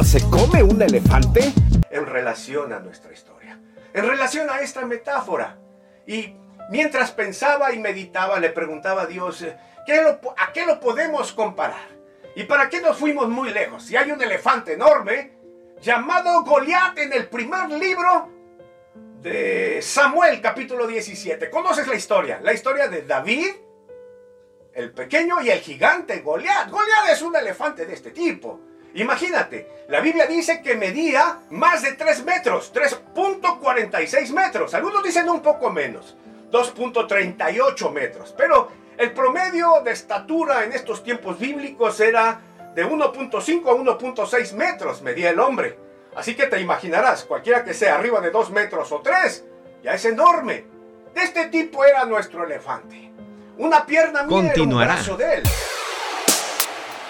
¿Cómo se come un elefante? En relación a nuestra historia. En relación a esta metáfora. Y mientras pensaba y meditaba, le preguntaba a Dios, eh, ¿qué ¿a qué lo podemos comparar? ¿Y para qué nos fuimos muy lejos? Si hay un elefante enorme llamado Goliat en el primer libro de Samuel, capítulo 17. ¿Conoces la historia? La historia de David, el pequeño y el gigante Goliat. Goliat es un elefante de este tipo. Imagínate, la Biblia dice que medía más de 3 metros, 3.46 metros. Algunos dicen un poco menos, 2.38 metros. Pero el promedio de estatura en estos tiempos bíblicos era de 1.5 a 1.6 metros, medía el hombre. Así que te imaginarás, cualquiera que sea arriba de 2 metros o 3, ya es enorme. De este tipo era nuestro elefante. Una pierna mía un brazo de él.